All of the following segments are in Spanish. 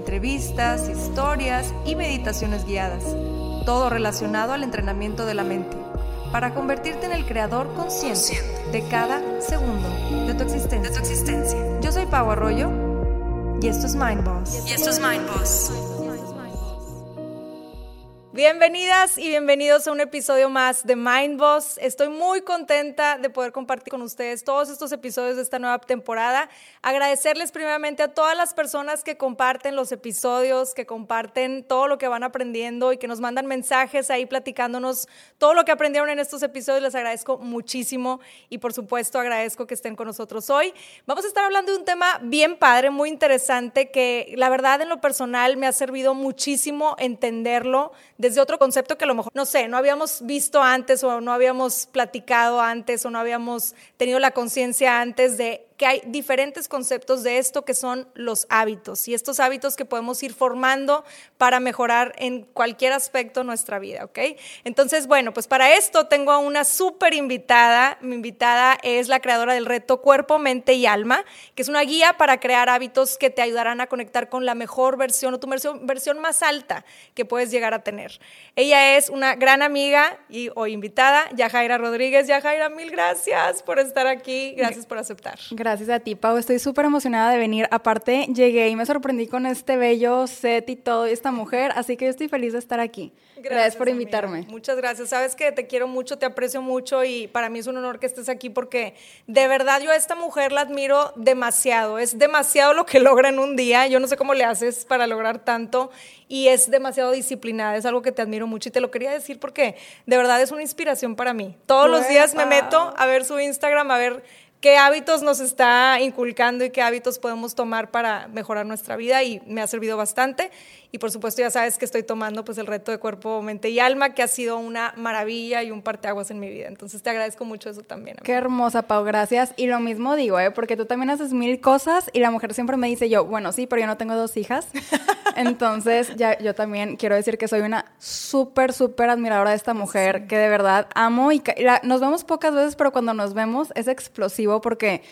entrevistas, historias y meditaciones guiadas, todo relacionado al entrenamiento de la mente, para convertirte en el creador consciente de cada segundo de tu existencia. Yo soy Pau Arroyo y esto es Mind Boss. Y esto es Mind Boss. Bienvenidas y bienvenidos a un episodio más de Mind Boss. Estoy muy contenta de poder compartir con ustedes todos estos episodios de esta nueva temporada. Agradecerles primeramente a todas las personas que comparten los episodios, que comparten todo lo que van aprendiendo y que nos mandan mensajes ahí platicándonos todo lo que aprendieron en estos episodios. Les agradezco muchísimo y por supuesto agradezco que estén con nosotros hoy. Vamos a estar hablando de un tema bien padre, muy interesante que la verdad en lo personal me ha servido muchísimo entenderlo desde otro concepto que a lo mejor, no sé, no habíamos visto antes o no habíamos platicado antes o no habíamos tenido la conciencia antes de que hay diferentes conceptos de esto que son los hábitos y estos hábitos que podemos ir formando para mejorar en cualquier aspecto nuestra vida, ¿ok? Entonces, bueno, pues para esto tengo a una súper invitada. Mi invitada es la creadora del reto Cuerpo, Mente y Alma, que es una guía para crear hábitos que te ayudarán a conectar con la mejor versión o tu versión, versión más alta que puedes llegar a tener. Ella es una gran amiga y hoy invitada, Yajaira Rodríguez. Yajaira, mil gracias por estar aquí. Gracias por aceptar. Gracias Gracias a ti, Pau. Estoy súper emocionada de venir. Aparte, llegué y me sorprendí con este bello set y todo, y esta mujer, así que yo estoy feliz de estar aquí. Gracias, por invitarme. Muchas gracias. Sabes que te quiero mucho, te aprecio mucho y para mí es un honor que estés aquí porque de verdad yo a esta mujer la admiro demasiado. Es demasiado lo que logra en un día. Yo no sé cómo le haces para lograr tanto y es demasiado disciplinada. Es algo que te admiro mucho y te lo quería decir porque de verdad es una inspiración para mí. Todos los días me meto a ver su Instagram, a ver qué hábitos nos está inculcando y qué hábitos podemos tomar para mejorar nuestra vida y me ha servido bastante. Y por supuesto ya sabes que estoy tomando pues el reto de cuerpo, mente y alma, que ha sido una maravilla y un parteaguas en mi vida. Entonces te agradezco mucho eso también. Qué hermosa, Pau, gracias. Y lo mismo digo, ¿eh? porque tú también haces mil cosas y la mujer siempre me dice yo, bueno, sí, pero yo no tengo dos hijas. Entonces ya yo también quiero decir que soy una súper, súper admiradora de esta mujer que de verdad amo y nos vemos pocas veces, pero cuando nos vemos es explosivo porque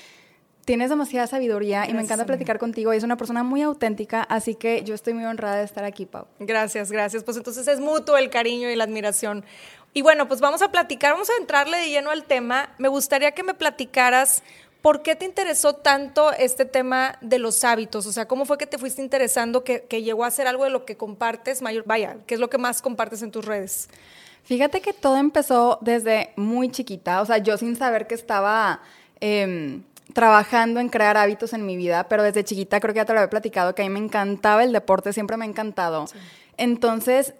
tienes demasiada sabiduría y me encanta platicar contigo y es una persona muy auténtica, así que yo estoy muy honrada de estar aquí, Pau. Gracias, gracias. Pues entonces es mutuo el cariño y la admiración. Y bueno, pues vamos a platicar, vamos a entrarle de lleno al tema. Me gustaría que me platicaras por qué te interesó tanto este tema de los hábitos, o sea, cómo fue que te fuiste interesando que, que llegó a ser algo de lo que compartes mayor, vaya, ¿qué es lo que más compartes en tus redes? Fíjate que todo empezó desde muy chiquita, o sea, yo sin saber que estaba eh, trabajando en crear hábitos en mi vida, pero desde chiquita creo que ya te lo había platicado, que a mí me encantaba el deporte, siempre me ha encantado. Entonces,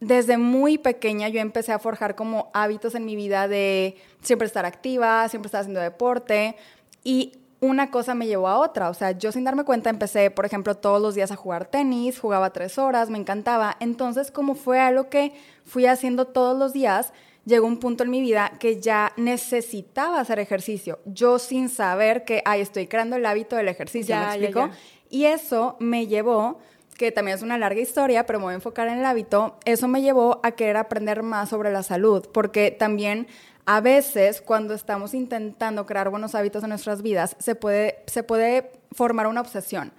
desde muy pequeña yo empecé a forjar como hábitos en mi vida de siempre estar activa, siempre estar haciendo deporte y una cosa me llevó a otra. O sea, yo sin darme cuenta empecé, por ejemplo, todos los días a jugar tenis, jugaba tres horas, me encantaba. Entonces, como fue algo que fui haciendo todos los días, llegó un punto en mi vida que ya necesitaba hacer ejercicio. Yo sin saber que, ay, estoy creando el hábito del ejercicio, ¿me explico? Y eso me llevó, que también es una larga historia, pero me voy a enfocar en el hábito, eso me llevó a querer aprender más sobre la salud, porque también a veces cuando estamos intentando crear buenos hábitos en nuestras vidas, se puede, se puede formar una obsesión.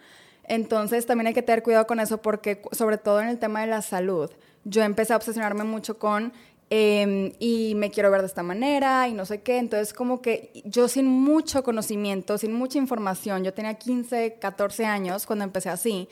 Entonces también hay que tener cuidado con eso porque sobre todo en el tema de la salud, yo empecé a obsesionarme mucho con Em, y me quiero ver de esta manera y no sé qué. Entonces, como que yo sin mucho conocimiento, sin mucha información, yo tenía 15, 14 años cuando empecé así,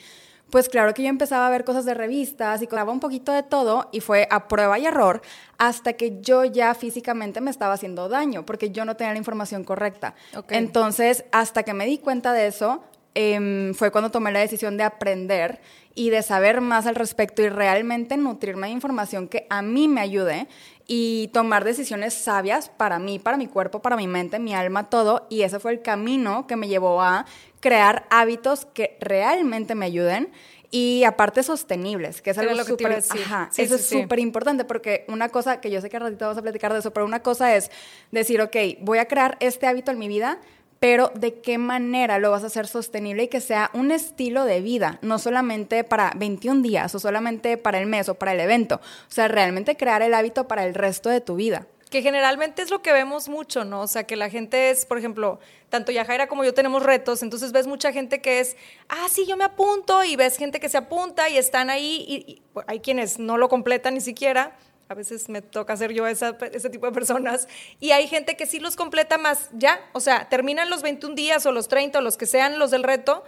pues claro que yo empezaba a ver cosas de revistas y clavaba un poquito de todo y fue a prueba y error hasta que yo ya físicamente me estaba haciendo daño porque yo no tenía la información correcta. Entonces, hasta que me di cuenta de eso, em, fue cuando tomé la decisión de aprender y de saber más al respecto y realmente nutrirme de información que a mí me ayude y tomar decisiones sabias para mí, para mi cuerpo, para mi mente, mi alma, todo. Y ese fue el camino que me llevó a crear hábitos que realmente me ayuden. y aparte sostenibles, que es algo súper Sí, eso sí, es sí. súper importante porque una cosa que yo sé que ratito vamos a platicar de eso, pero una cosa es decir, ok, voy a crear este hábito en mi vida, pero de qué manera lo vas a hacer sostenible y que sea un estilo de vida, no solamente para 21 días o solamente para el mes o para el evento, o sea, realmente crear el hábito para el resto de tu vida. Que generalmente es lo que vemos mucho, ¿no? O sea, que la gente es, por ejemplo, tanto Yajaira como yo tenemos retos, entonces ves mucha gente que es, ah, sí, yo me apunto, y ves gente que se apunta y están ahí, y, hay quienes no lo completan ni siquiera, a veces me toca ser yo esa, ese tipo de personas, y hay gente que sí los completa más ya, o sea, terminan los 21 días o los 30 o los que sean los del reto,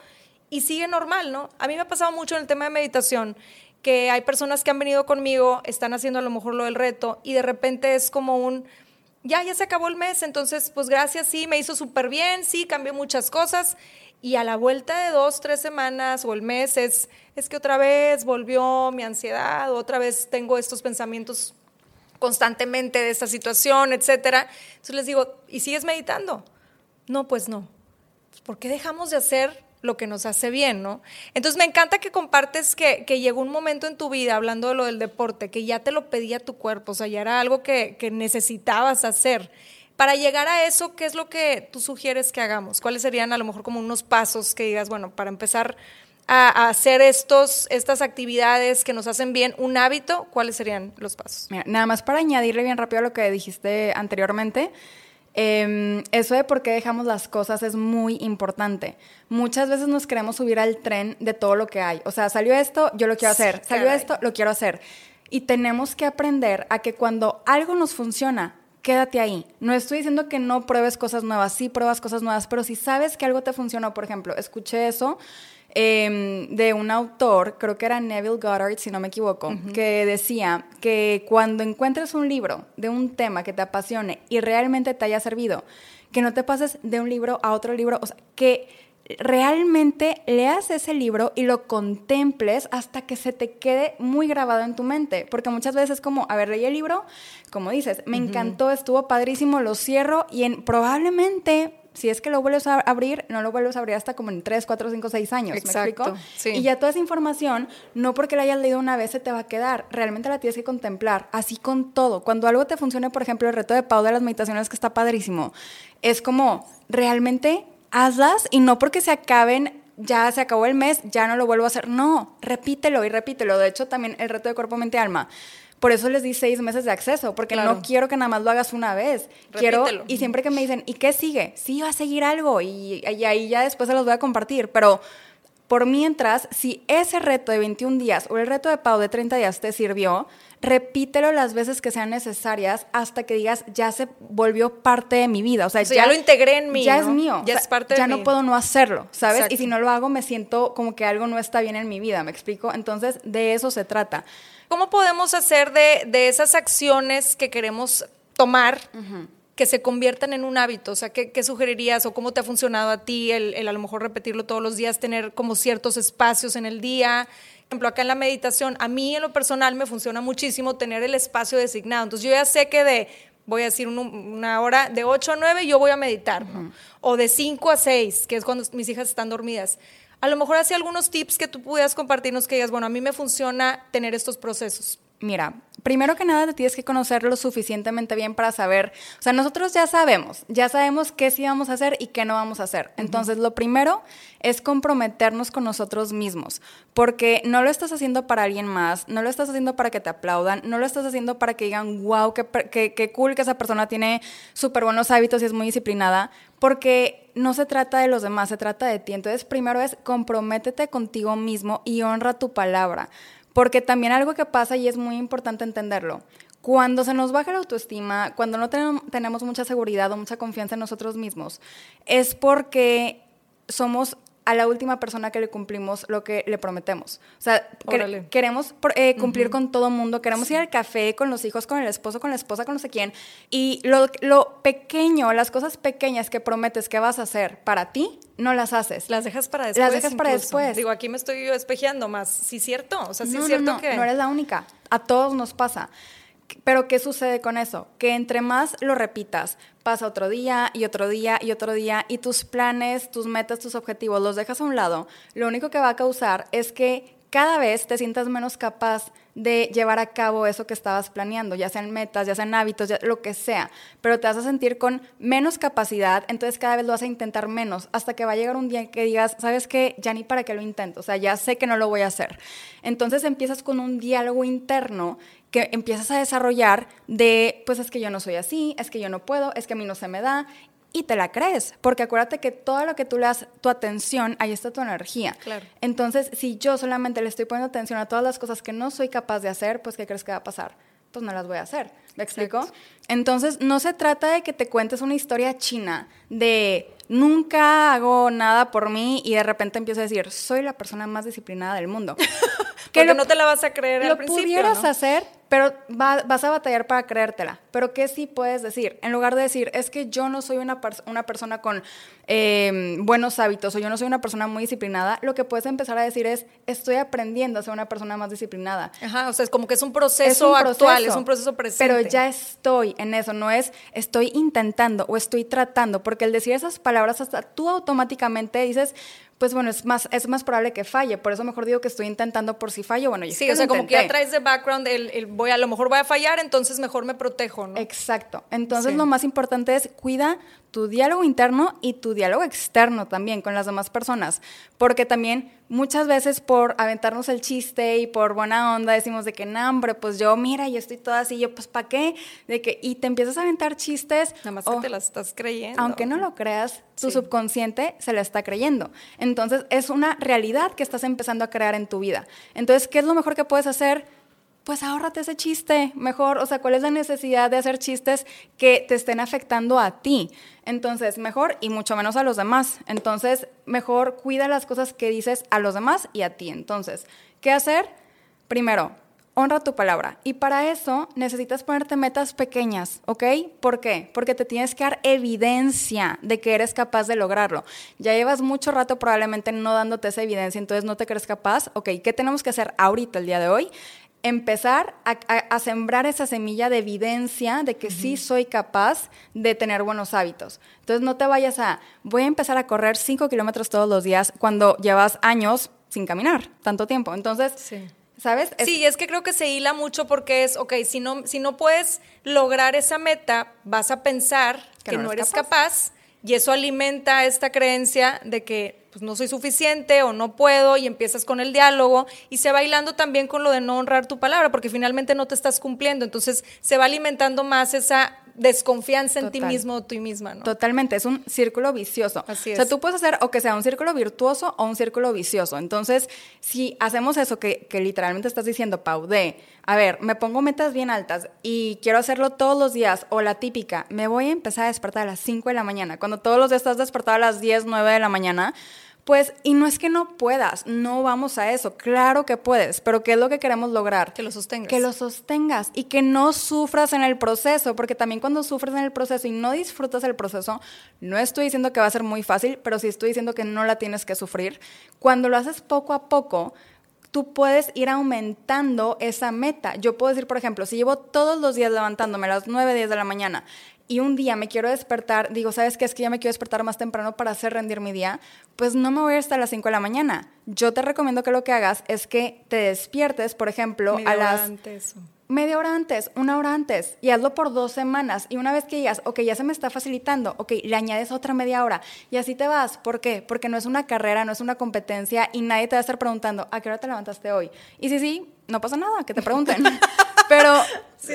y sigue normal, ¿no? A mí me ha pasado mucho en el tema de meditación que hay personas que han venido conmigo, están haciendo a lo mejor lo del reto y de repente es como un, ya, ya se acabó el mes, entonces pues gracias, sí, me hizo súper bien, sí, cambió muchas cosas y a la vuelta de dos, tres semanas o el mes es, es que otra vez volvió mi ansiedad, otra vez tengo estos pensamientos constantemente de esta situación, etcétera. Entonces les digo, ¿y sigues meditando? No, pues no. ¿Por qué dejamos de hacer lo que nos hace bien, no? Entonces me encanta que compartes que, que, llegó un momento en tu vida, hablando de lo del deporte, que ya te lo pedía tu cuerpo, o sea, ya era algo que, que necesitabas hacer. Para llegar a eso, ¿qué es lo que tú sugieres que hagamos? ¿Cuáles serían a lo mejor como unos pasos que digas, bueno, para empezar a, hacer estos, estas actividades que nos hacen bien, un hábito, ¿cuáles serían los pasos? Mira, nada más para añadirle bien rápido a lo que dijiste anteriormente, eh, eso de por qué dejamos las cosas es muy importante. Muchas veces nos queremos subir al tren de todo lo que hay. O sea, salió esto, yo lo quiero hacer. Salió caray. esto, lo quiero hacer. Y tenemos que aprender a que cuando algo nos funciona, quédate ahí. No estoy diciendo que no pruebes cosas nuevas, sí pruebas cosas nuevas, pero si sabes que algo te funcionó, por ejemplo, escuché eso eh, de un autor, creo que era Neville Goddard, si no me equivoco, uh -huh. que decía que cuando encuentres un libro de un tema que te apasione y realmente te haya servido, que no te pases de un libro a otro libro, o sea, que realmente leas ese libro y lo contemples hasta que se te quede muy grabado en tu mente, porque muchas veces es como, a ver, leí el libro, como dices, me uh -huh. encantó, estuvo padrísimo, lo cierro y en, probablemente si es que lo vuelves a abrir, no lo vuelves a abrir hasta como en 3, 4, 5, 6 años. Exacto, ¿Me explico? Sí. Y ya toda esa información, no porque la hayas leído una vez se te va a quedar, realmente la tienes que contemplar, así con todo. Cuando algo te funcione, por ejemplo, el reto de Pau de las meditaciones que está padrísimo, es como, realmente hazlas y no porque se acaben ya se acabó el mes, ya no lo vuelvo a hacer. No, repítelo y repítelo. De hecho, también el reto de cuerpo, mente, alma. Por eso les di seis meses de acceso, porque claro. no quiero que nada más lo hagas una vez. Repítelo. Quiero, y siempre que me dicen, ¿y qué sigue? Sí, va a seguir algo, y, y ahí ya después se los voy a compartir. Pero por mientras, si ese reto de 21 días o el reto de Pau de 30 días te sirvió, repítelo las veces que sean necesarias hasta que digas, ya se volvió parte de mi vida. O sea, o sea ya, ya, lo integré en mí. Ya ¿no? es mío. Ya o sea, es parte de Ya mí. no puedo no hacerlo, ¿sabes? Exacto. Y si no lo hago, me siento como que algo no está bien en mi vida, ¿me explico? Entonces, de eso se trata. ¿Cómo podemos hacer de, de esas acciones que queremos tomar uh -huh. Que se conviertan en un hábito? O sea, ¿qué, ¿qué, sugerirías o cómo te ha funcionado a ti el, el, a lo mejor repetirlo todos los días, tener como ciertos espacios en el día? Por ejemplo, acá en la meditación, a mí en lo personal me funciona muchísimo tener el espacio designado. Entonces yo ya sé que de, voy a decir un, una hora, de 8 a 9 yo voy a meditar, uh -huh. ¿no? o de 5 a 6, que es cuando mis hijas están dormidas. A lo mejor así algunos tips que tú pudieras compartirnos que digas, bueno, a mí me funciona tener estos procesos. Mira, primero que nada te tienes que conocer lo suficientemente bien para saber, o sea, nosotros ya sabemos, ya sabemos qué sí vamos a hacer y qué no vamos a hacer. Entonces, uh -huh. lo primero es comprometernos con nosotros mismos, porque no lo estás haciendo para alguien más, no lo estás haciendo para que te aplaudan, no lo estás haciendo para que digan, wow, qué, qué, qué cool que esa persona tiene súper buenos hábitos y es muy disciplinada, porque no se trata de los demás, se trata de ti. Entonces, primero es comprométete contigo mismo y honra tu palabra. Porque también algo que pasa y es muy importante entenderlo. Cuando se nos baja la autoestima, cuando no tenemos mucha seguridad o mucha confianza en nosotros mismos, es porque somos a la última persona que le cumplimos lo que le prometemos. O sea, que, queremos eh, cumplir uh -huh. con todo mundo, queremos sí. ir al café con los hijos, con el esposo, con la esposa, con no sé quién. Y lo, lo, pequeño, las cosas pequeñas que prometes que vas a hacer para ti, no las haces. Las dejas para después. Las dejas incluso. para después. Digo, aquí me estoy yo espejeando más. Sí, cierto. O sea, sí no, es cierto no, no, que. No eres la única. A todos nos pasa. Pero ¿qué sucede con eso? Que entre más lo repitas, pasa otro día y otro día y otro día y tus planes, tus metas, tus objetivos los dejas a un lado, lo único que va a causar es que cada vez te sientas menos capaz de llevar a cabo eso que estabas planeando, ya sean metas, ya sean hábitos, ya, lo que sea, pero te vas a sentir con menos capacidad, entonces cada vez lo vas a intentar menos, hasta que va a llegar un día que digas, ¿sabes qué? Ya ni para qué lo intento, o sea, ya sé que no lo voy a hacer. Entonces empiezas con un diálogo interno que empiezas a desarrollar de, pues es que yo no soy así, es que yo no puedo, es que a mí no se me da, y te la crees, porque acuérdate que todo lo que tú le das tu atención, ahí está tu energía. Claro. Entonces, si yo solamente le estoy poniendo atención a todas las cosas que no soy capaz de hacer, pues ¿qué crees que va a pasar? Pues no las voy a hacer. ¿Me explico? Entonces, no se trata de que te cuentes una historia china de nunca hago nada por mí y de repente empiezo a decir, soy la persona más disciplinada del mundo. que no te la vas a creer lo al principio. pudieras hacer, pero vas a batallar para creértela. Pero ¿qué sí puedes decir? En lugar de decir, es que yo no soy una, una persona con em, buenos hábitos o yo no soy una persona muy disciplinada, lo que puedes empezar a decir es, estoy aprendiendo a ser una persona más disciplinada. Ajá, o sea, es como que es un proceso actual, es un proceso presente. Pero ya estoy en eso, no es estoy intentando o estoy tratando, porque el decir esas palabras hasta tú automáticamente dices, pues bueno, es más, es más probable que falle. Por eso mejor digo que estoy intentando por si fallo. Bueno, sí, o sea, como que ya traes de background, el, voy, a lo mejor voy a fallar, entonces mejor me protejo, ¿no? Exacto. Entonces lo más importante es cuida tu diálogo interno y tu diálogo externo también con las demás personas. Porque también muchas veces por aventarnos el chiste y por buena onda decimos de que, no, hombre, pues yo, mira, yo estoy toda así, yo, pues, ¿para qué? De que, y te empiezas a aventar chistes. Nada más que te las estás creyendo. Aunque no lo creas, tu subconsciente se la está creyendo. Entonces, es una realidad que estás empezando a crear en tu vida. Entonces, ¿qué es lo mejor que puedes hacer? Pues ahórrate ese chiste, mejor, o sea, ¿cuál es la necesidad de hacer chistes que te estén afectando a ti? Entonces, mejor y mucho menos a los demás. Entonces, mejor cuida las cosas que dices a los demás y a ti. Entonces, ¿qué hacer? Primero, honra tu palabra. Y para eso necesitas ponerte metas pequeñas, ¿ok? ¿Por qué? Porque te tienes que dar evidencia de que eres capaz de lograrlo. Ya llevas mucho rato probablemente no dándote esa evidencia, entonces no te crees capaz. Ok, ¿qué tenemos que hacer ahorita, el día de hoy? Empezar a, sembrar esa semilla de evidencia de que sí soy capaz de tener buenos hábitos. Entonces no te vayas a, voy a empezar a correr 5 kilómetros todos los días cuando llevas años sin caminar tanto tiempo. Entonces, ¿sabes? Sí, es que creo que se hila mucho porque es, ok, si no, si no puedes lograr esa meta, vas a pensar que, no, eres capaz y eso alimenta esta creencia de que pues, no soy suficiente o no puedo y empiezas con el diálogo y se va hilando también con lo de no honrar tu palabra porque finalmente no te estás cumpliendo. Entonces se va alimentando más esa desconfianza en ti mismo o ti misma, ¿no? Totalmente, es un círculo vicioso. Así es. O sea, tú puedes hacer o que sea un círculo virtuoso o un círculo vicioso. Entonces, si hacemos eso que, que literalmente estás diciendo, Pau, de, a ver, me pongo metas bien altas y quiero hacerlo todos los días, o la típica, me voy a empezar a despertar a las 5 de la mañana, cuando todos los días estás despertado a las 10, 9 de la mañana, pues, y no es que no puedas, no vamos a eso, claro que puedes, pero ¿qué es lo que queremos lograr? Que lo sostengas. Que lo sostengas y que no sufras en el proceso, porque también cuando sufres en el proceso y no disfrutas el proceso, no estoy diciendo que va a ser muy fácil, pero sí estoy diciendo que no la tienes que sufrir. Cuando lo haces poco a poco, tú puedes ir aumentando esa meta. Yo puedo decir, por ejemplo, si llevo todos los días levantándome a las 9, 10 de la mañana y un día me quiero despertar, digo, ¿sabes qué? Es que ya me quiero despertar más temprano para hacer rendir mi día, pues no me voy a estar a las 5 de la mañana. Yo te recomiendo que lo que hagas es que te despiertes, por ejemplo, a las... Antes. Media hora antes, una hora antes, y hazlo por dos semanas. Y una vez que digas, ok, ya se me está facilitando, ok, le añades otra media hora. Y así te vas. ¿Por qué? Porque no es una carrera, no es una competencia y nadie te va a estar preguntando, ¿a qué hora te levantaste hoy? Y sí, sí, no pasa nada, que te pregunten. Pero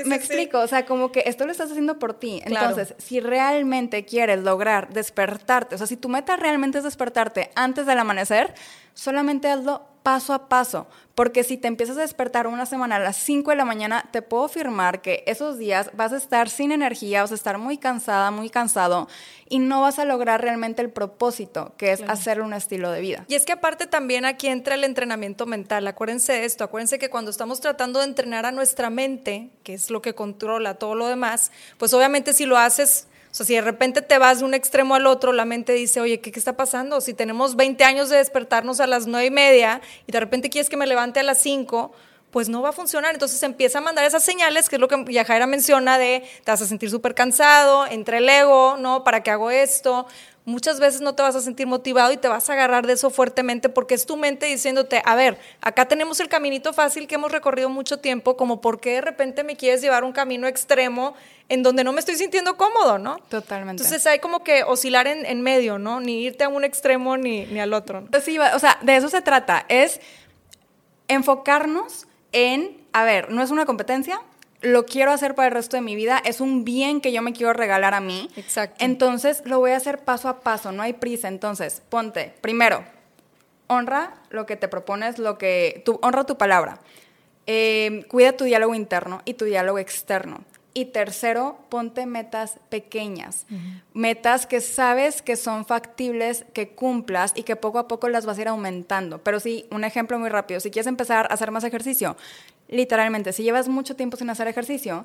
me explico, o sea, como que esto lo estás haciendo por ti. Entonces, si realmente quieres lograr despertarte, o sea, si tu meta realmente es despertarte antes del amanecer, solamente hazlo paso a paso, porque si te empiezas a despertar una semana a las 5 de la mañana, te puedo afirmar que esos días vas a estar sin energía, vas a estar muy cansada, muy cansado y no vas a lograr realmente el propósito, que es hacer un estilo de vida. Y es que aparte también aquí entra el entrenamiento mental. Acuérdense de esto, acuérdense que cuando estamos tratando de entrenar a nuestra mente, que es lo que controla todo lo demás, pues obviamente si lo haces o sea, si de repente te vas de un extremo al otro, la mente dice, oye, ¿qué, ¿qué, está pasando? Si tenemos 20 años de despertarnos a las 9 y media y de repente quieres que me levante a las 5, pues no va a funcionar. Entonces empieza a mandar esas señales, que es lo que Yajaira menciona de te vas a sentir súper cansado, entre el ego, ¿no? ¿Para qué hago esto? muchas veces no te vas a sentir motivado y te vas a agarrar de eso fuertemente porque es tu mente diciéndote, a ver, acá tenemos el caminito fácil que hemos recorrido mucho tiempo, como por qué de repente me quieres llevar un camino extremo en donde no me estoy sintiendo cómodo, ¿no? Totalmente. Entonces hay como que oscilar en, medio, ¿no? Ni irte a un extremo ni, ni al otro. Pues sí, o sea, de eso se trata, es enfocarnos en, a ver, no es una competencia, lo quiero hacer para el resto de mi vida, es un bien que yo me quiero regalar a mí. Exacto. Entonces lo voy a hacer paso a paso, no hay prisa. Entonces, ponte, primero, honra lo que te propones, lo que, tu, honra tu palabra. Eh, cuida tu diálogo interno y tu diálogo externo. Y tercero, ponte metas pequeñas, metas que sabes que son factibles, que cumplas y que poco a poco las vas a ir aumentando. Pero sí, un ejemplo muy rápido, si quieres empezar a hacer más ejercicio, literalmente, si llevas mucho tiempo sin hacer ejercicio,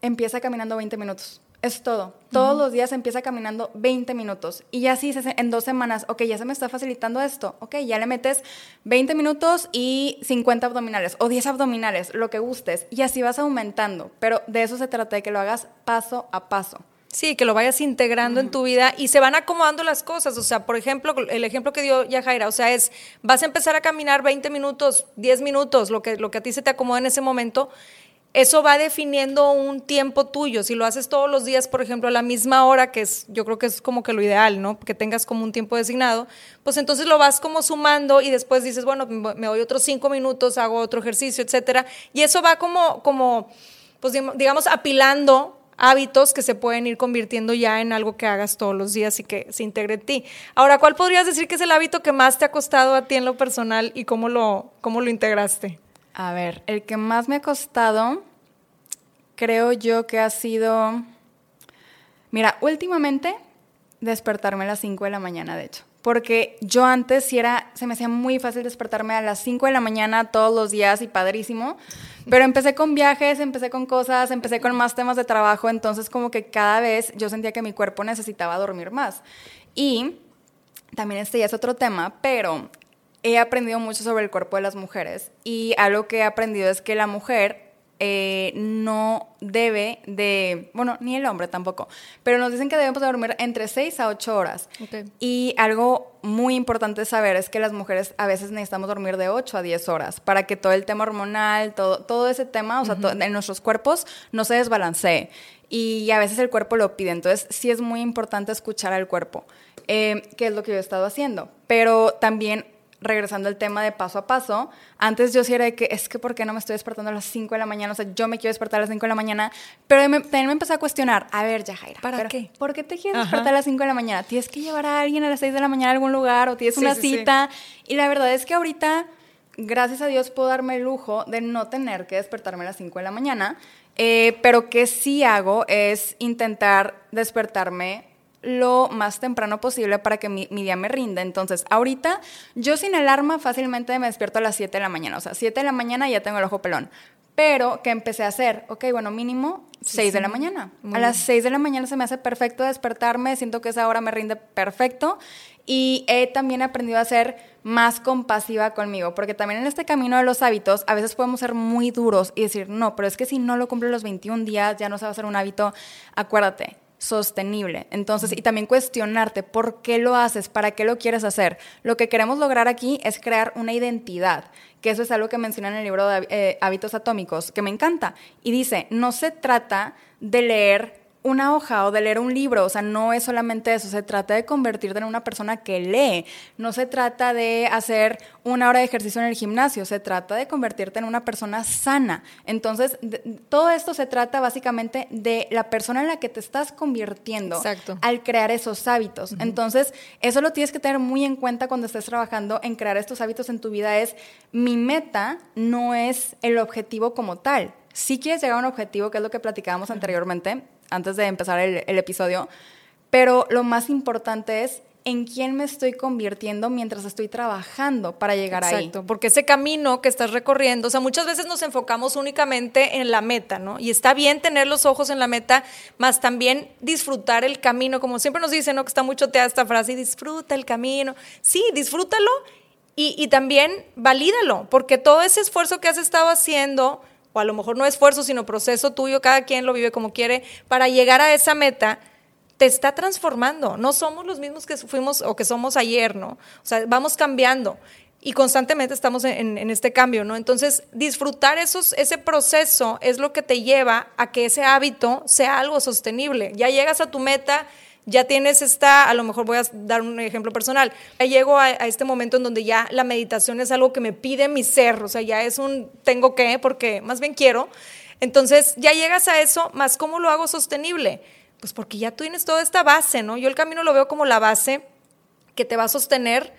empieza caminando 20 minutos. Es todo. Todos los días empieza caminando 20 minutos. Y ya así en dos semanas, ok, ya se me está facilitando esto. Ok, ya le metes 20 minutos y 50 abdominales o 10 abdominales, lo que gustes. Y así vas aumentando. Pero de eso se trata, de que lo hagas paso a paso. Sí, que lo vayas integrando en tu vida y se van acomodando las cosas. O sea, por ejemplo, el ejemplo que dio Yajaira, o sea, es, vas a empezar a caminar 20 minutos, 10 minutos, lo que, lo que a ti se te acomoda en ese momento. Eso va definiendo un tiempo tuyo. Si lo haces todos los días, por ejemplo, a la misma hora, que es, yo creo que es como que lo ideal, ¿no? Que tengas como un tiempo designado, pues entonces lo vas como sumando y después dices, bueno, me doy otros cinco minutos, hago otro ejercicio, etcétera. Y eso va como, como, pues digamos, apilando hábitos que se pueden ir convirtiendo ya en algo que hagas todos los días y que se integre en ti. Ahora, ¿cuál podrías decir que es el hábito que más te ha costado a ti en lo personal y cómo lo, cómo lo integraste? A ver, el que más me ha costado, creo yo que ha sido, mira, últimamente despertarme a las 5 de la mañana, de hecho. Porque yo antes sí era, se me hacía muy fácil despertarme a las 5 de la mañana todos los días y padrísimo. Pero empecé con viajes, empecé con cosas, empecé con más temas de trabajo, entonces como que cada vez yo sentía que mi cuerpo necesitaba dormir más. Y también este ya es otro tema, pero he aprendido mucho sobre el cuerpo de las mujeres y algo que he aprendido es que la mujer eh, no debe de, bueno, ni el hombre tampoco, pero nos dicen que debemos dormir entre 6 a 8 horas. Y algo muy importante saber es que las mujeres a veces necesitamos dormir de 8 a 10 horas para que todo el tema hormonal, todo, todo ese tema, o sea, en nuestros cuerpos no se desbalancee. Y a veces el cuerpo lo pide, entonces sí es muy importante escuchar al cuerpo, eh, que es lo que yo he estado haciendo. Pero también regresando al tema de paso a paso, antes yo sí era de que es que ¿por qué no me estoy despertando a las 5 de la mañana? O sea, yo me quiero despertar a las 5 de la mañana, pero también me empecé a cuestionar, a ver, Jaira, ¿para qué? ¿Por qué te quieres despertar a las 5 de la mañana? ¿Tienes que llevar a alguien a las 6 de la mañana a algún lugar o tienes una cita? Y la verdad es que ahorita, gracias a Dios, puedo darme el lujo de no tener que despertarme a las 5 de la mañana, eh, pero que sí hago es intentar despertarme lo más temprano posible para que mi, día me rinda. Entonces, ahorita yo sin alarma fácilmente me despierto a las 7 de la mañana. O sea, 7 de la mañana ya tengo el ojo pelón. Pero, ¿qué empecé a hacer? Ok, bueno, mínimo 6 de la mañana. a las 6 de la mañana se me hace perfecto despertarme, siento que esa hora me rinde perfecto. Y he también aprendido a ser más compasiva conmigo, porque también en este camino de los hábitos a veces podemos ser muy duros y decir, no, pero es que si no lo cumplo los 21 días ya no se va a hacer un hábito. Acuérdate, sostenible. Entonces, y también cuestionarte por qué lo haces, para qué lo quieres hacer. Lo que queremos lograr aquí es crear una identidad, que eso es algo que menciona en el libro de eh, Hábitos Atómicos, que me encanta. Y dice, no se trata de leer una hoja o de leer un libro, o sea, no es solamente eso, se trata de convertirte en una persona que lee, no se trata de hacer una hora de ejercicio en el gimnasio, se trata de convertirte en una persona sana. Entonces, todo esto se trata básicamente de la persona en la que te estás convirtiendo al crear esos hábitos. Entonces, eso lo tienes que tener muy en cuenta cuando estés trabajando en crear estos hábitos en tu vida, es mi meta no es el objetivo como tal. Si quieres llegar a un objetivo, que es lo que platicábamos anteriormente, antes de empezar el, episodio, pero lo más importante es en quién me estoy convirtiendo mientras estoy trabajando para llegar ahí. Exacto, porque ese camino que estás recorriendo, o sea, muchas veces nos enfocamos únicamente en la meta, ¿no? Y está bien tener los ojos en la meta, más también disfrutar el camino, como siempre nos dicen, ¿no? Que está mucho choteada esta frase, disfruta el camino. Sí, disfrútalo y, y también valídalo, porque todo ese esfuerzo que has estado haciendo o a lo mejor no esfuerzo, sino proceso tuyo, cada quien lo vive como quiere, para llegar a esa meta, te está transformando. No somos los mismos que fuimos o que somos ayer, ¿no? O sea, vamos cambiando y constantemente estamos en, este cambio, ¿no? Entonces, disfrutar esos, ese proceso es lo que te lleva a que ese hábito sea algo sostenible. Ya llegas a tu meta, ya tienes esta, a lo mejor voy a dar un ejemplo personal, ya llego a, a, este momento en donde ya la meditación es algo que me pide mi ser, o sea, ya es un tengo que, porque más bien quiero. Entonces, ya llegas a eso, más cómo lo hago sostenible. Pues porque ya tienes toda esta base, ¿no? Yo el camino lo veo como la base que te va a sostener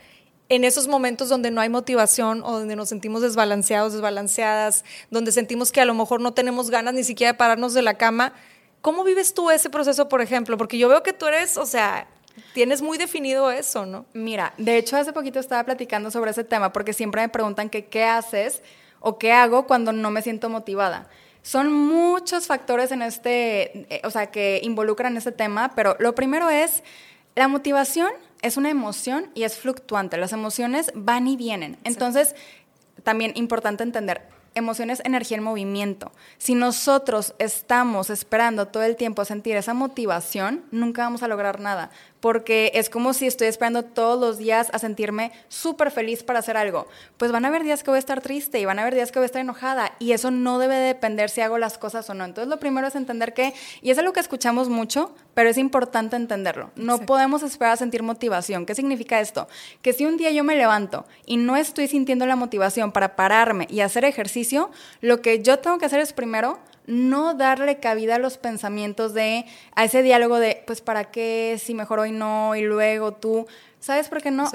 en esos momentos donde no hay motivación o donde nos sentimos desbalanceados, desbalanceadas, donde sentimos que a lo mejor no tenemos ganas ni siquiera de pararnos de la cama. ¿Cómo vives tú ese proceso, por ejemplo? Porque yo veo que tú eres, o sea, tienes muy definido eso, ¿no? Mira, de hecho hace poquito estaba platicando sobre ese tema porque siempre me preguntan que qué haces o qué hago cuando no me siento motivada. Son muchos factores en este, eh, o sea, que involucran este tema, pero lo primero es la motivación es una emoción y es fluctuante. Las emociones van y vienen. Entonces, también importante entender, emociones, energía en movimiento. Si nosotros estamos esperando todo el tiempo sentir esa motivación, nunca vamos a lograr nada porque es como si estoy esperando todos los días a sentirme súper feliz para hacer algo. Pues van a haber días que voy a estar triste y van a haber días que voy a estar enojada y eso no debe depender si hago las cosas o no. Entonces lo primero es entender que, y es algo que escuchamos mucho, pero es importante entenderlo. No podemos esperar a sentir motivación. ¿Qué significa esto? Que si un día yo me levanto y no estoy sintiendo la motivación para pararme y hacer ejercicio, lo que yo tengo que hacer es primero no darle cabida a los pensamientos de, a ese diálogo de, pues, ¿para qué? Si mejor hoy no y luego tú. ¿Sabes por qué no?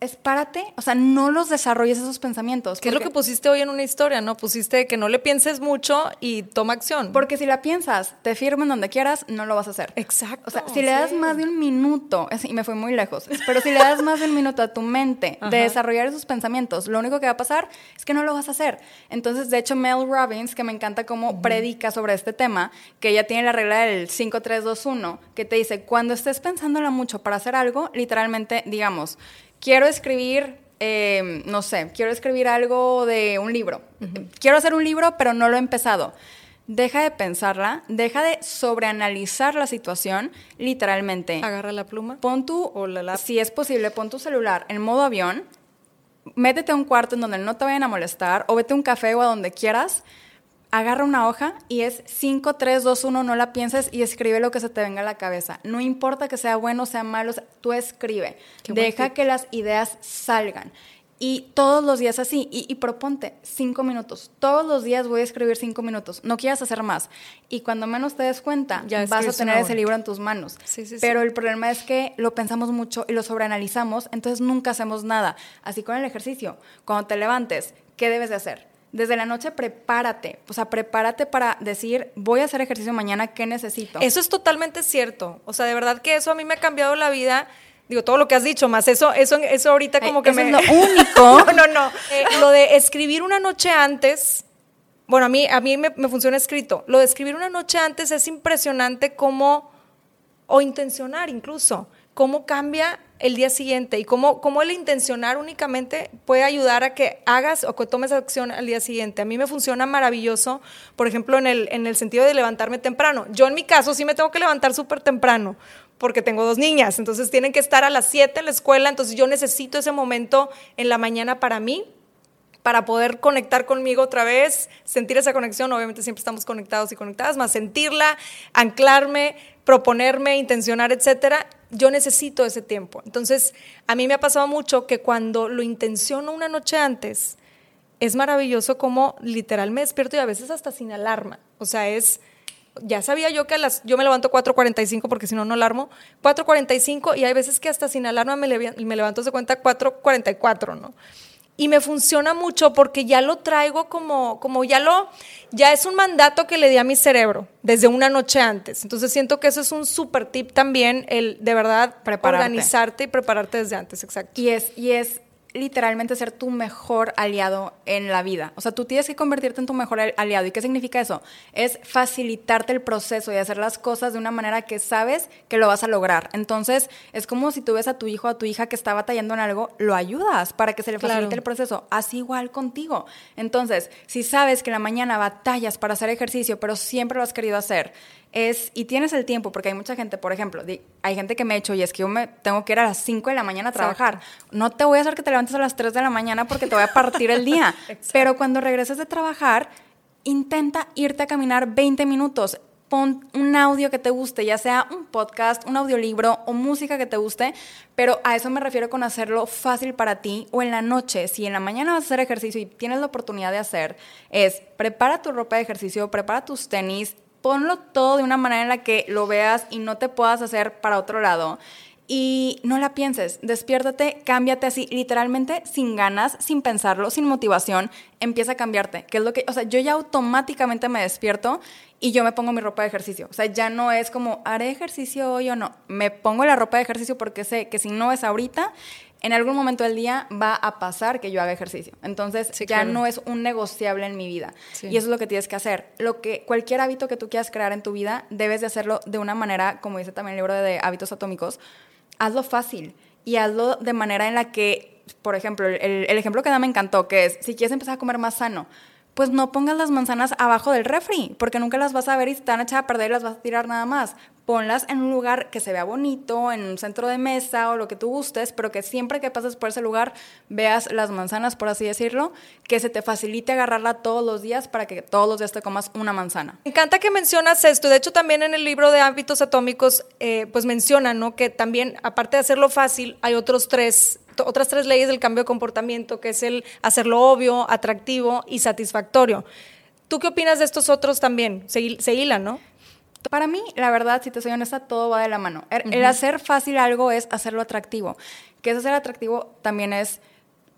Espárate, o sea, no los desarrolles esos pensamientos. ¿Qué es lo que pusiste hoy en una historia, no? Pusiste que no le pienses mucho y toma acción. Porque si la piensas, te firmen donde quieras, no lo vas a hacer. Exacto. O sea, si le das más de un minuto, y me fui muy lejos, pero si le das más de un minuto a tu mente de desarrollar esos pensamientos, lo único que va a pasar es que no lo vas a hacer. Entonces, de hecho, Mel Robbins, que me encanta cómo predica sobre este tema, que ella tiene la regla del 5-3-2-1, que te dice, cuando estés pensándola mucho para hacer algo, literalmente, digamos, quiero escribir, eh, no sé, quiero escribir algo de un libro. Quiero hacer un libro, pero no lo he empezado. Deja de pensarla, deja de sobreanalizar la situación, literalmente. Agarra la pluma. Pon tu, o la si es posible, pon tu celular en modo avión, métete a un cuarto en donde no te vayan a molestar, o vete a un café o a donde quieras, agarra una hoja y es 5, 3, 2, 1, no la pienses y escribe lo que se te venga a la cabeza. No importa que sea bueno o sea malo, tú escribe. Deja que las ideas salgan. Y todos los días así, y, proponte cinco minutos. Todos los días voy a escribir cinco minutos. No quieras hacer más. Y cuando menos te des cuenta, ya vas a tener ese libro en tus manos. Pero el problema es que lo pensamos mucho y lo sobreanalizamos, entonces nunca hacemos nada. Así con el ejercicio. Cuando te levantes, ¿qué debes de hacer? Desde la noche prepárate, o sea, prepárate para decir, voy a hacer ejercicio mañana, ¿qué necesito? Eso es totalmente cierto, o sea, de verdad que eso a mí me ha cambiado la vida. Digo, todo lo que has dicho, más eso, eso, eso ahorita como que me... Es lo único. no, no, no. Eh, lo de escribir una noche antes, bueno, a mí, a mí me, me funciona escrito. Lo de escribir una noche antes es impresionante cómo, o intencionar incluso, cómo cambia el día siguiente y cómo, cómo el intencionar únicamente puede ayudar a que hagas o que tomes acción al día siguiente. A mí me funciona maravilloso, por ejemplo, en el, en el sentido de levantarme temprano. Yo en mi caso sí me tengo que levantar súper temprano porque tengo dos niñas, entonces tienen que estar a las 7 en la escuela, entonces yo necesito ese momento en la mañana para mí para poder conectar conmigo otra vez, sentir esa conexión, obviamente siempre estamos conectados y conectadas, más sentirla, anclarme, proponerme, intencionar, etcétera, yo necesito ese tiempo. Entonces, a mí me ha pasado mucho que cuando lo intenciono una noche antes, es maravilloso como literal me despierto y a veces hasta sin alarma. O sea, es, ya sabía yo que las, yo me levanto 4.45 porque si no, no alarmo, 4.45 y hay veces que hasta sin alarma me, me levanto de cuenta 4.44, ¿no? Y me funciona mucho porque ya lo traigo como, como ya lo, ya es un mandato que le di a mi cerebro desde una noche antes. Entonces siento que eso es un súper tip también, el de verdad organizarte y prepararte desde antes, exacto. Y es, y es literalmente ser tu mejor aliado en la vida. O sea, tú tienes que convertirte en tu mejor aliado. ¿Y qué significa eso? Es facilitarte el proceso y hacer las cosas de una manera que sabes que lo vas a lograr. Entonces, es como si tú ves a tu hijo o a tu hija que está batallando en algo, lo ayudas para que se le facilite el proceso. Así igual contigo. Entonces, si sabes que en la mañana batallas para hacer ejercicio, pero siempre lo has querido hacer, es, y tienes el tiempo, porque hay mucha gente, por ejemplo, hay gente que me ha hecho, y es que yo me tengo que ir a las 5 de la mañana a trabajar. No te voy a hacer que te levantes a las 3 de la mañana porque te voy a partir el día. Pero cuando regreses de trabajar, intenta irte a caminar 20 minutos pon un audio que te guste, ya sea un podcast, un audiolibro o música que te guste, pero a eso me refiero con hacerlo fácil para ti o en la noche. Si en la mañana vas a hacer ejercicio y tienes la oportunidad de hacer, es prepara tu ropa de ejercicio, prepara tus tenis, ponlo todo de una manera en la que lo veas y no te puedas hacer para otro lado. Y no la pienses, despiértate, cámbiate así, literalmente sin ganas, sin pensarlo, sin motivación, empieza a cambiarte, que es lo que, o sea, yo ya automáticamente me despierto y yo me pongo mi ropa de ejercicio, o sea, ya no es como, haré ejercicio hoy o no, me pongo la ropa de ejercicio porque sé que si no es ahorita, en algún momento del día va a pasar que yo haga ejercicio. Entonces ya no es un negociable en mi vida. Y eso es lo que tienes que hacer. Lo que, cualquier hábito que tú quieras crear en tu vida, debes de hacerlo de una manera, como dice también el libro de hábitos atómicos, hazlo fácil y hazlo de manera en la que, por ejemplo, el, ejemplo que da me encantó, que es, si quieres empezar a comer más sano, pues no pongas las manzanas abajo del refri, porque nunca las vas a ver y están echadas a perder y las vas a tirar nada más. Ponlas en un lugar que se vea bonito, en un centro de mesa o lo que tú gustes, pero que siempre que pases por ese lugar veas las manzanas, por así decirlo, que se te facilite agarrarla todos los días para que todos los días te comas una manzana. Me encanta que mencionas esto. De hecho, también en el libro de hábitos atómicos, eh, pues mencionan, ¿no? Que también, aparte de hacerlo fácil, hay otros tres otras tres leyes del cambio de comportamiento, que es el hacerlo obvio, atractivo y satisfactorio. ¿Tú qué opinas de estos otros también? Se, se hilan, ¿no? Para mí, la verdad, si te soy honesta, todo va de la mano. El, hacer fácil algo es hacerlo atractivo. Que es hacer atractivo también es,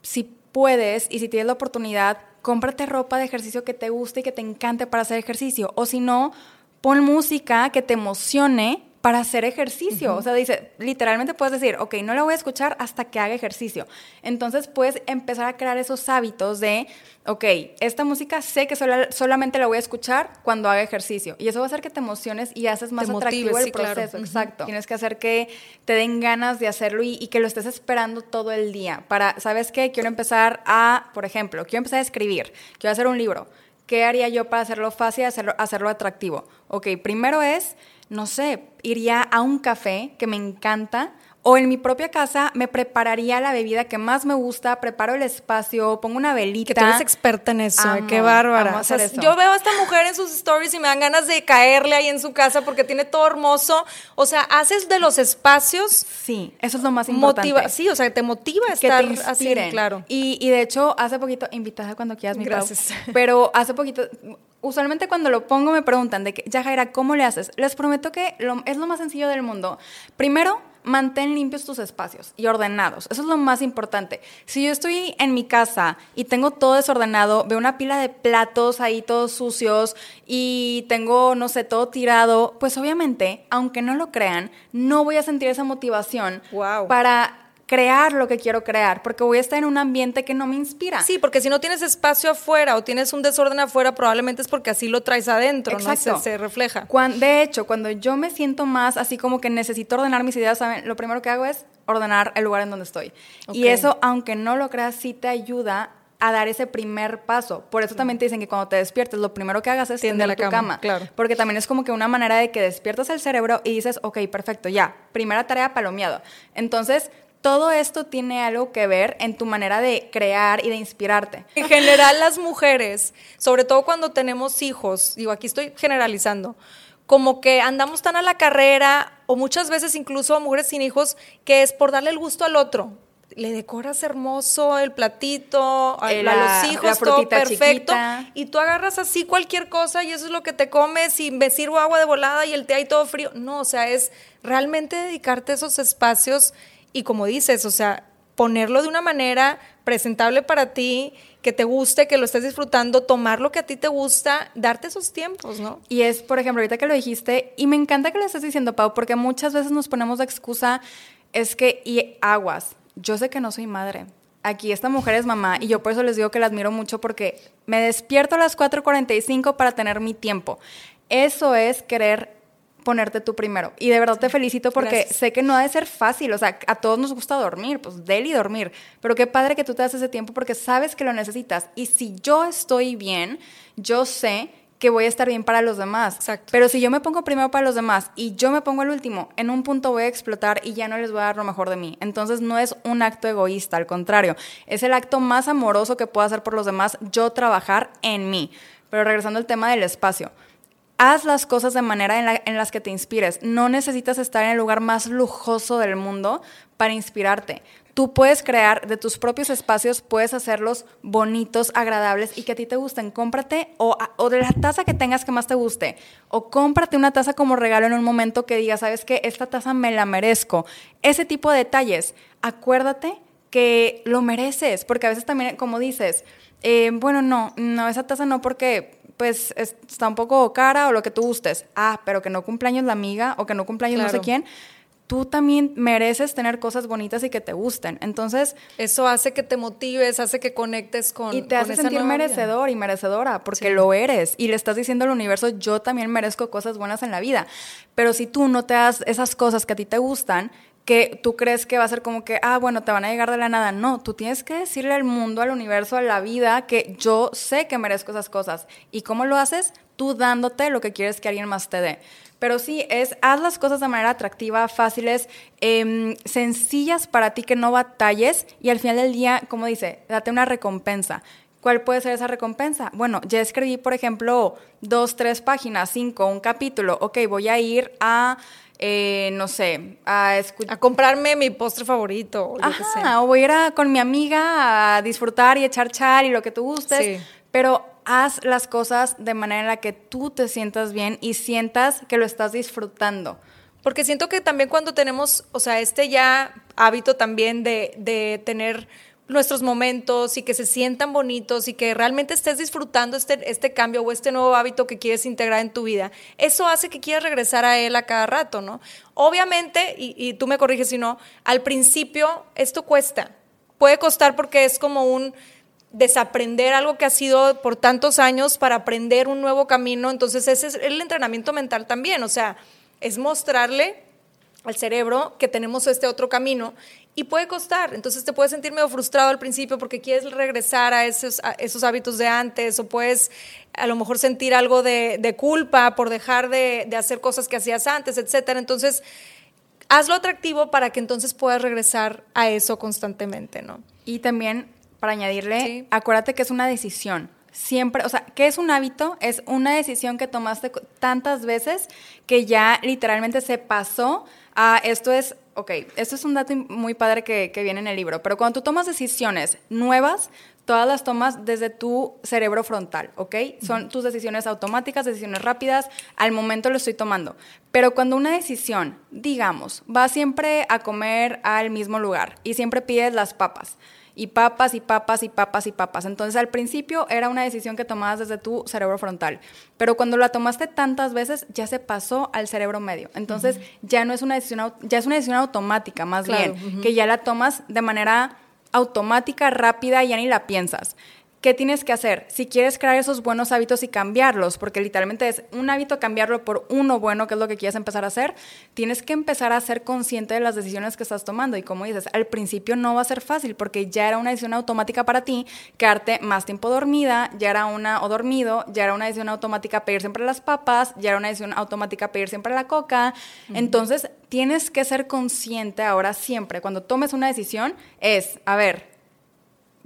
si puedes y si tienes la oportunidad, cómprate ropa de ejercicio que te guste y que te encante para hacer ejercicio. O si no, pon música que te emocione para hacer ejercicio. O sea, dice, literalmente puedes decir, ok, no la voy a escuchar hasta que haga ejercicio. Entonces puedes empezar a crear esos hábitos de, ok, esta música sé que solamente la voy a escuchar cuando haga ejercicio. Y eso va a hacer que te emociones y haces más atractivo el proceso. Exacto. Tienes que hacer que te den ganas de hacerlo y, que lo estés esperando todo el día. Para, ¿sabes qué? Quiero empezar a, por ejemplo, quiero empezar a escribir, quiero hacer un libro. ¿Qué haría yo para hacerlo fácil, hacerlo, hacerlo atractivo? Ok, primero es no sé, iría a un café que me encanta o en mi propia casa me prepararía la bebida que más me gusta, preparo el espacio, pongo una velita. Que tú eres experta en eso, ¿eh? qué bárbara. Yo veo a esta mujer en sus stories y me dan ganas de caerle ahí en su casa porque tiene todo hermoso. O sea, haces de los espacios. Sí, eso es lo más importante. sí, o sea, te motiva a estar así, claro. Y, y, de hecho, hace poquito, invitada cuando quieras, mi Gracias. pero hace poquito, usualmente cuando lo pongo me preguntan de que, Jaira, ¿cómo le haces? Les prometo que es lo más sencillo del mundo. Primero, mantén limpios tus espacios y ordenados. Eso es lo más importante. Si yo estoy en mi casa y tengo todo desordenado, veo una pila de platos ahí todos sucios y tengo, no sé, todo tirado, pues obviamente, aunque no lo crean, no voy a sentir esa motivación para crear lo que quiero crear, porque voy a estar en un ambiente que no me inspira. Sí, porque si no tienes espacio afuera o tienes un desorden afuera, probablemente es porque así lo traes adentro, Exacto. ¿no? Se, refleja. de hecho, cuando yo me siento más así como que necesito ordenar mis ideas, ¿saben? Lo primero que hago es ordenar el lugar en donde estoy. Y eso, aunque no lo creas, sí te ayuda a dar ese primer paso. Por eso también te dicen que cuando te despiertes, lo primero que hagas es tender la tu cama, cama. Claro. Porque también es como que una manera de que despiertas el cerebro y dices, ok, perfecto, ya, primera tarea palomeado. Entonces, todo esto tiene algo que ver en tu manera de crear y de inspirarte. En general las mujeres, sobre todo cuando tenemos hijos, digo, aquí estoy generalizando, como que andamos tan a la carrera o muchas veces incluso mujeres sin hijos que es por darle el gusto al otro. Le decoras hermoso el platito, a, los hijos, todo perfecto. Y tú agarras así cualquier cosa y eso es lo que te comes y me sirvo agua de volada y el té ahí todo frío. No, o sea, es realmente dedicarte a esos espacios y como dices, o sea, ponerlo de una manera presentable para ti, que te guste, que lo estés disfrutando, tomar lo que a ti te gusta, darte esos tiempos, ¿no? Y es, por ejemplo, ahorita que lo dijiste, y me encanta que lo estés diciendo, Pau, porque muchas veces nos ponemos de excusa, es que, y aguas, yo sé que no soy madre. Aquí esta mujer es mamá y yo por eso les digo que la admiro mucho porque me despierto a las 4.45 para tener mi tiempo. Eso es querer ponerte tú primero. Y de verdad te felicito porque sé que no ha de ser fácil. O sea, a todos nos gusta dormir, pues y dormir. Pero qué padre que tú te das ese tiempo porque sabes que lo necesitas. Y si yo estoy bien, yo sé que voy a estar bien para los demás. Exacto. Pero si yo me pongo primero para los demás y yo me pongo el último, en un punto voy a explotar y ya no les voy a dar lo mejor de mí. Entonces no es un acto egoísta, al contrario, es el acto más amoroso que puedo hacer por los demás, yo trabajar en mí. Pero regresando al tema del espacio. Haz las cosas de manera en, en las que te inspires. No necesitas estar en el lugar más lujoso del mundo para inspirarte tú puedes crear de tus propios espacios, puedes hacerlos bonitos, agradables y que a ti te gusten. Cómprate o, o, de la taza que tengas que más te guste. O cómprate una taza como regalo en un momento que digas, ¿sabes qué? Esta taza me la merezco. Ese tipo de detalles. Acuérdate que lo mereces, porque a veces también, como dices, eh, bueno, no, no, esa taza no porque pues está un poco cara o lo que tú gustes. Ah, pero que no cumpleaños la amiga o que no cumpleaños claro. no sé quién tú también mereces tener cosas bonitas y que te gusten. Entonces, eso hace que te motives, hace que conectes con y te hace sentir merecedor vida. y merecedora porque sí. lo eres y le estás diciendo al universo, yo también merezco cosas buenas en la vida. Pero si tú no te das esas cosas que a ti te gustan, que tú crees que va a ser como que, ah, bueno, te van a llegar de la nada. No, tú tienes que decirle al mundo, al universo, a la vida, que yo sé que merezco esas cosas. ¿Y cómo lo haces? Tú dándote lo que quieres que alguien más te dé. Pero sí, es haz las cosas de manera atractiva, fáciles, eh, sencillas para ti, que no batalles y al final del día, como dice, date una recompensa. ¿Cuál puede ser esa recompensa? Bueno, ya escribí, por ejemplo, dos, tres páginas, cinco, un capítulo. Ok, voy a ir a, eh, no sé, a escuchar. A comprarme mi postre favorito. O, Ajá, o voy a ir a, con mi amiga a disfrutar y echar char y lo que tú gustes. Sí. Pero haz las cosas de manera en la que tú te sientas bien y sientas que lo estás disfrutando. Porque siento que también cuando tenemos, o sea, este ya hábito también de, de tener nuestros momentos y que se sientan bonitos y que realmente estés disfrutando este, este cambio o este nuevo hábito que quieres integrar en tu vida, eso hace que quieras regresar a él a cada rato, ¿no? Obviamente, y, y tú me corriges si no, al principio esto cuesta. Puede costar porque es como un desaprender algo que ha sido por tantos años para aprender un nuevo camino. Entonces ese es el entrenamiento mental también, o sea, es mostrarle al cerebro que tenemos este otro camino y puede costar. Entonces te puedes sentir medio frustrado al principio porque quieres regresar a esos, a esos hábitos de antes o puedes a lo mejor sentir algo de, de culpa por dejar de, de, hacer cosas que hacías antes, etcétera. Entonces, hazlo atractivo para que entonces puedas regresar a eso constantemente, ¿no? Y también para añadirle, sí. acuérdate que es una decisión. Siempre, o sea, ¿qué es un hábito? Es una decisión que tomaste tantas veces que ya literalmente se pasó a esto es, ok, esto es un dato muy padre que, que viene en el libro, pero cuando tú tomas decisiones nuevas, todas las tomas desde tu cerebro frontal, ¿ok? Son tus decisiones automáticas, decisiones rápidas, al momento lo estoy tomando. Pero cuando una decisión, digamos, va siempre a comer al mismo lugar y siempre pides las papas, y papas y papas y papas y papas. Entonces al principio era una decisión que tomabas desde tu cerebro frontal, pero cuando la tomaste tantas veces ya se pasó al cerebro medio. Entonces uh -huh. ya no es una decisión, ya es una decisión automática más claro, bien, uh -huh. que ya la tomas de manera automática, rápida, y ya ni la piensas. ¿Qué tienes que hacer? Si quieres crear esos buenos hábitos y cambiarlos, porque literalmente es un hábito cambiarlo por uno bueno, que es lo que quieres empezar a hacer, tienes que empezar a ser consciente de las decisiones que estás tomando. Y como dices, al principio no va a ser fácil, porque ya era una decisión automática para ti quedarte más tiempo dormida, ya era una, o dormido, ya era una decisión automática pedir siempre las papas, ya era una decisión automática pedir siempre la coca. Uh -huh. Entonces, tienes que ser consciente ahora siempre, cuando tomes una decisión, es, a ver,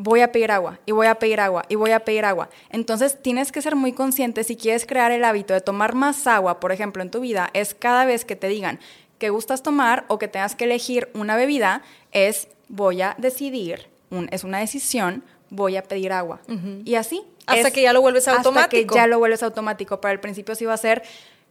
voy a pedir agua y voy a pedir agua y voy a pedir agua. Entonces tienes que ser muy consciente si quieres crear el hábito de tomar más agua, por ejemplo, en tu vida, es cada vez que te digan que gustas tomar o que tengas que elegir una bebida, es voy a decidir, un, es una decisión, voy a pedir agua. Uh -huh. Y así. Hasta es, que ya lo vuelves automático. Hasta que ya lo vuelves automático. Para el principio sí va a ser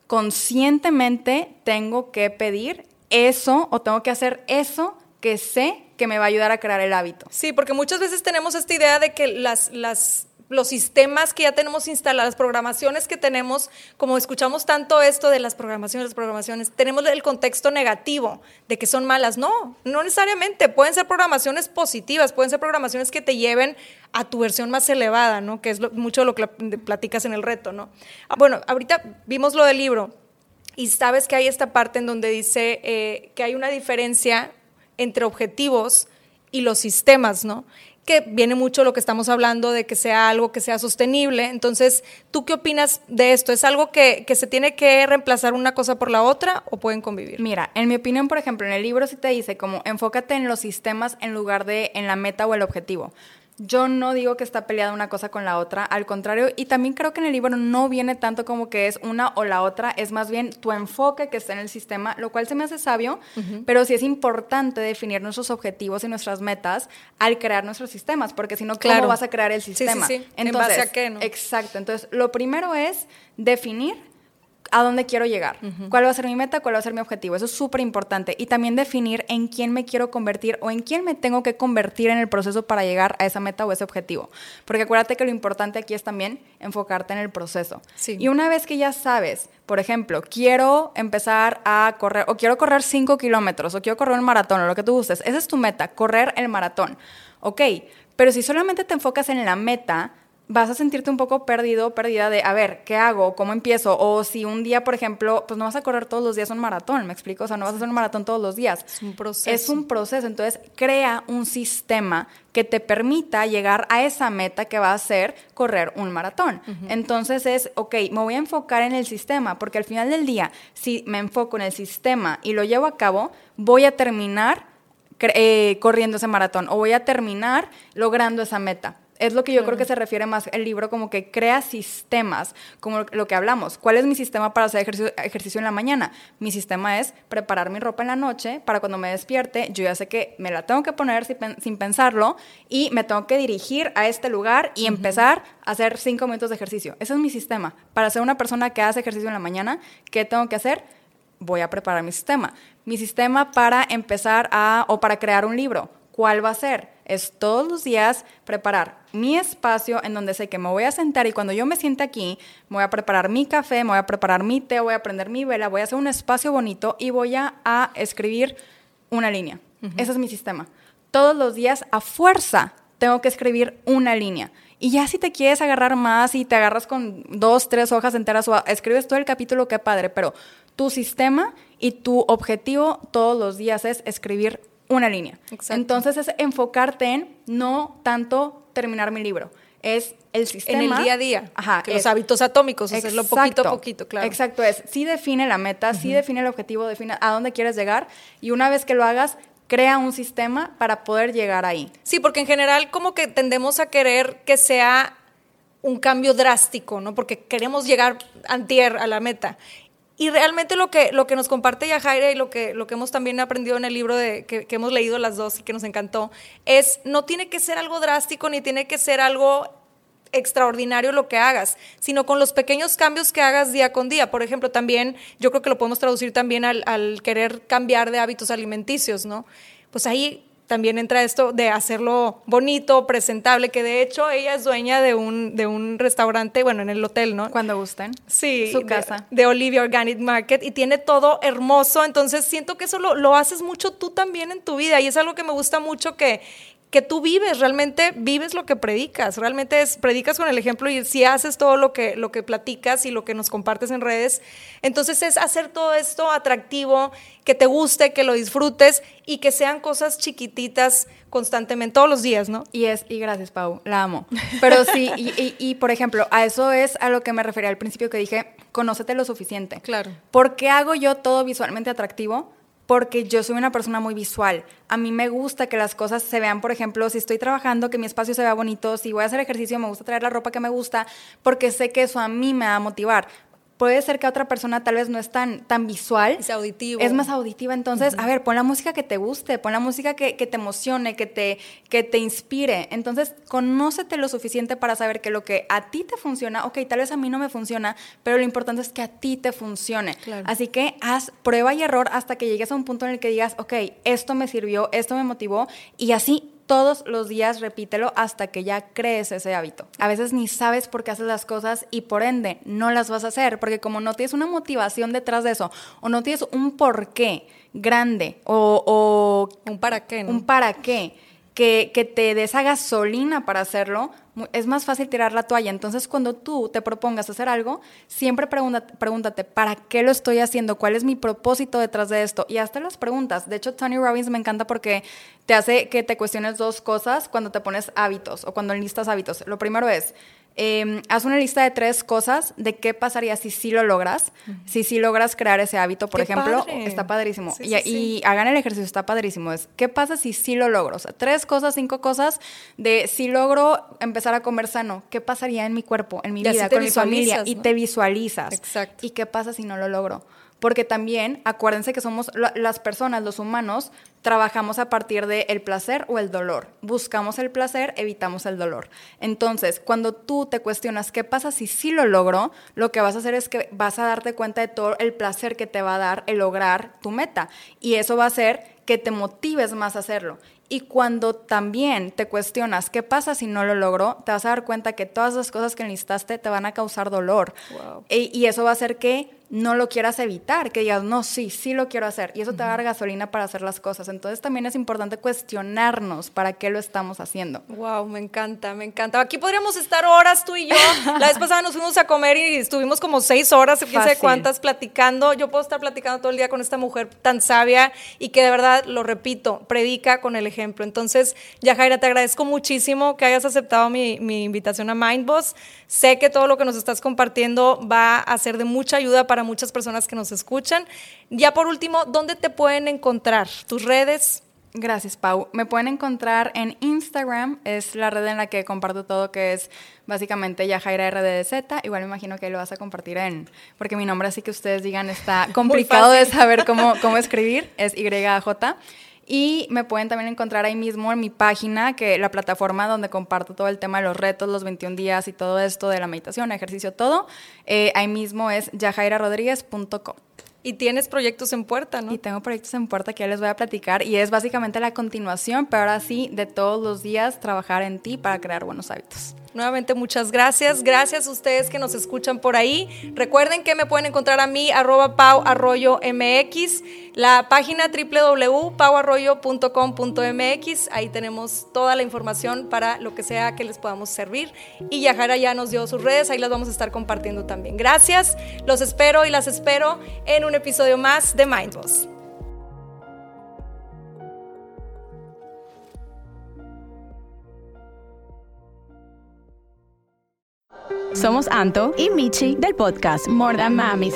conscientemente tengo que pedir eso o tengo que hacer eso que sé que me va a ayudar a crear el hábito. Sí, porque muchas veces tenemos esta idea de que las, las, los sistemas que ya tenemos instalados, las programaciones que tenemos, como escuchamos tanto esto de las programaciones, las programaciones, tenemos el contexto negativo de que son malas. No, no necesariamente. Pueden ser programaciones positivas, pueden ser programaciones que te lleven a tu versión más elevada, ¿no? Que es lo, mucho de lo que platicas en el reto, ¿no? Ah, bueno, ahorita vimos lo del libro y sabes que hay esta parte en donde dice eh, que hay una diferencia entre objetivos y los sistemas, ¿no? que viene mucho lo que estamos hablando de que sea algo que sea sostenible. Entonces, ¿tú qué opinas de esto? ¿Es algo que, que, se tiene que reemplazar una cosa por la otra o pueden convivir? Mira, en mi opinión, por ejemplo, en el libro sí te dice como enfócate en los sistemas en lugar de en la meta o el objetivo. Yo no digo que está peleada una cosa con la otra, al contrario, y también creo que en el libro no viene tanto como que es una o la otra, es más bien tu enfoque que está en el sistema, lo cual se me hace sabio, pero sí es importante definir nuestros objetivos y nuestras metas al crear nuestros sistemas, porque si no, ¿cómo vas a crear el sistema? Sí, sí, sí. ¿En base a qué, no? Exacto, entonces lo primero es definir a dónde quiero llegar, cuál va a ser mi meta, cuál va a ser mi objetivo. Eso es súper importante. Y también definir en quién me quiero convertir o en quién me tengo que convertir en el proceso para llegar a esa meta o ese objetivo. Porque acuérdate que lo importante aquí es también enfocarte en el proceso. Y una vez que ya sabes, por ejemplo, quiero empezar a correr o quiero correr 5 kilómetros o quiero correr un maratón o lo que tú gustes, esa es tu meta, correr el maratón. Ok, pero si solamente te enfocas en la meta, vas a sentirte un poco perdido, perdida de, a ver, ¿qué hago? ¿Cómo empiezo? O si un día, por ejemplo, pues no vas a correr todos los días un maratón, ¿me explico? O sea, no vas a hacer un maratón todos los días. Es un proceso. Es un proceso. Entonces, crea un sistema que te permita llegar a esa meta que va a ser correr un maratón. Entonces es, ok, me voy a enfocar en el sistema, porque al final del día, si me enfoco en el sistema y lo llevo a cabo, voy a terminar eh, corriendo ese maratón o voy a terminar logrando esa meta. Es lo que yo creo que se refiere más el libro, como que crea sistemas, como lo que hablamos. ¿Cuál es mi sistema para hacer ejercicio, ejercicio en la mañana? Mi sistema es preparar mi ropa en la noche para cuando me despierte, yo ya sé que me la tengo que poner sin, pensarlo y me tengo que dirigir a este lugar y empezar a hacer cinco minutos de ejercicio. Ese es mi sistema. Para ser una persona que hace ejercicio en la mañana, ¿qué tengo que hacer? Voy a preparar mi sistema. Mi sistema para empezar a, o para crear un libro. ¿Cuál va a ser? Es todos los días preparar mi espacio en donde sé que me voy a sentar y cuando yo me siente aquí, me voy a preparar mi café, me voy a preparar mi té, voy a prender mi vela, voy a hacer un espacio bonito y voy a, escribir una línea. Ese es mi sistema. Todos los días a fuerza tengo que escribir una línea. Y ya si te quieres agarrar más y te agarras con dos, tres hojas enteras o escribes todo el capítulo, qué padre, pero tu sistema y tu objetivo todos los días es escribir una línea. Entonces es enfocarte en no tanto terminar mi libro, es el sistema. En el día a día. Ajá. los hábitos atómicos, hacerlo poquito a poquito, claro. Exacto, es. Sí define la meta, sí define el objetivo, define a dónde quieres llegar y una vez que lo hagas, crea un sistema para poder llegar ahí. Sí, porque en general como que tendemos a querer que sea un cambio drástico, ¿no? Porque queremos llegar antier a la meta. Y realmente lo que, lo que nos comparte Yajaira y lo que, lo que hemos también aprendido en el libro que, hemos leído las dos y que nos encantó, es no tiene que ser algo drástico ni tiene que ser algo extraordinario lo que hagas, sino con los pequeños cambios que hagas día con día. Por ejemplo, también, yo creo que lo podemos traducir también al querer cambiar de hábitos alimenticios, ¿no? Pues ahí también entra esto de hacerlo bonito, presentable, que de hecho ella es dueña de un, de un restaurante, bueno, en el hotel, ¿no? Cuando gusten. Sí. Su casa. De, Olivia Organic Market y tiene todo hermoso, entonces siento que eso lo, lo haces mucho tú también en tu vida y es algo que me gusta mucho que, que tú vives, realmente vives lo que predicas, realmente es, predicas con el ejemplo y si haces todo lo que, lo que platicas y lo que nos compartes en redes, entonces es hacer todo esto atractivo, que te guste, que lo disfrutes y que sean cosas chiquititas constantemente, todos los días, ¿no? Y es, y gracias Pau, la amo. Pero sí, y, y por ejemplo, a eso es a lo que me refería al principio que dije, conócete lo suficiente. Claro. ¿Por qué hago yo todo visualmente atractivo? Porque yo soy una persona muy visual. A mí me gusta que las cosas se vean, por ejemplo, si estoy trabajando, que mi espacio se vea bonito, si voy a hacer ejercicio, me gusta traer la ropa que me gusta, porque sé que eso a mí me va a motivar puede ser que otra persona tal vez no es tan, tan visual. Es auditivo. Es más auditiva. Entonces, a ver, pon la música que te guste, pon la música que, te emocione, que te, que te inspire. Entonces, conócete lo suficiente para saber que lo que a ti te funciona, ok, tal vez a mí no me funciona, pero lo importante es que a ti te funcione. Así que haz prueba y error hasta que llegues a un punto en el que digas, ok, esto me sirvió, esto me motivó, y así todos los días repítelo hasta que ya crees ese hábito. A veces ni sabes por qué haces las cosas y por ende no las vas a hacer, porque como no tienes una motivación detrás de eso o no tienes un por qué grande o, un para qué, un para qué que, te dé esa gasolina para hacerlo, es más fácil tirar la toalla. Entonces, cuando tú te propongas hacer algo, siempre pregúntate, pregúntate, ¿para qué lo estoy haciendo? ¿Cuál es mi propósito detrás de esto? Y hasta las preguntas. De hecho, Tony Robbins me encanta porque te hace que te cuestiones dos cosas cuando te pones hábitos o cuando listas hábitos. Lo primero es, eh, haz una lista de tres cosas de qué pasaría si sí lo logras, si sí logras crear ese hábito, por ejemplo, está padrísimo. y, hagan el ejercicio, está padrísimo. Es, ¿qué pasa si sí lo logro? O sea, tres cosas, cinco cosas de si logro empezar a comer sano, ¿qué pasaría en mi cuerpo, en mi vida, con mi familia? Y te visualizas. Exacto. ¿Y qué pasa si no lo logro? porque también acuérdense que somos las personas, los humanos, trabajamos a partir del el placer o el dolor. Buscamos el placer, evitamos el dolor. Entonces, cuando tú te cuestionas qué pasa si sí lo logro, lo que vas a hacer es que vas a darte cuenta de todo el placer que te va a dar el lograr tu meta. Y eso va a hacer que te motives más a hacerlo. Y cuando también te cuestionas qué pasa si no lo logro, te vas a dar cuenta que todas las cosas que necesitaste te van a causar dolor. E, y eso va a hacer que no lo quieras evitar, que digas, no, sí, sí lo quiero hacer. Y eso te va a dar gasolina para hacer las cosas. Entonces también es importante cuestionarnos para qué lo estamos haciendo. Wow, me encanta, me encanta. Aquí podríamos estar horas tú y yo. La vez pasada nos fuimos a comer y estuvimos como seis horas, quién sé cuántas, platicando. Yo puedo estar platicando todo el día con esta mujer tan sabia y que de verdad, lo repito, predica con el ejemplo. Entonces, Yajaira, te agradezco muchísimo que hayas aceptado mi, mi invitación a Mindboss. Sé que todo lo que nos estás compartiendo va a ser de mucha ayuda para muchas personas que nos escuchan. Ya por último, ¿dónde te pueden encontrar? ¿Tus redes? Gracias, Pau. Me pueden encontrar en Instagram, es la red en la que comparto todo, que es básicamente Yajaira RDZ. Igual me imagino que lo vas a compartir en, porque mi nombre, así que ustedes digan, está complicado de saber cómo, cómo escribir, es YJ. Y me pueden también encontrar ahí mismo en mi página, que la plataforma donde comparto todo el tema de los retos, los 21 días y todo esto de la meditación, ejercicio, todo. Eh, ahí mismo es yajairarodríguez.com. Y tienes proyectos en puerta, ¿no? Y tengo proyectos en puerta que ya les voy a platicar y es básicamente la continuación, pero ahora sí, de todos los días trabajar en ti para crear buenos hábitos. Nuevamente muchas gracias. Gracias a ustedes que nos escuchan por ahí. Recuerden que me pueden encontrar a mí arroba Pau Arroyo MX, la página www.pauarroyo.com.mx. Ahí tenemos toda la información para lo que sea que les podamos servir. Y Yajara ya nos dio sus redes, ahí las vamos a estar compartiendo también. Gracias. Los espero y las espero en un episodio más de Mindboss. Somos Anto y Michi del podcast More Than Mamis.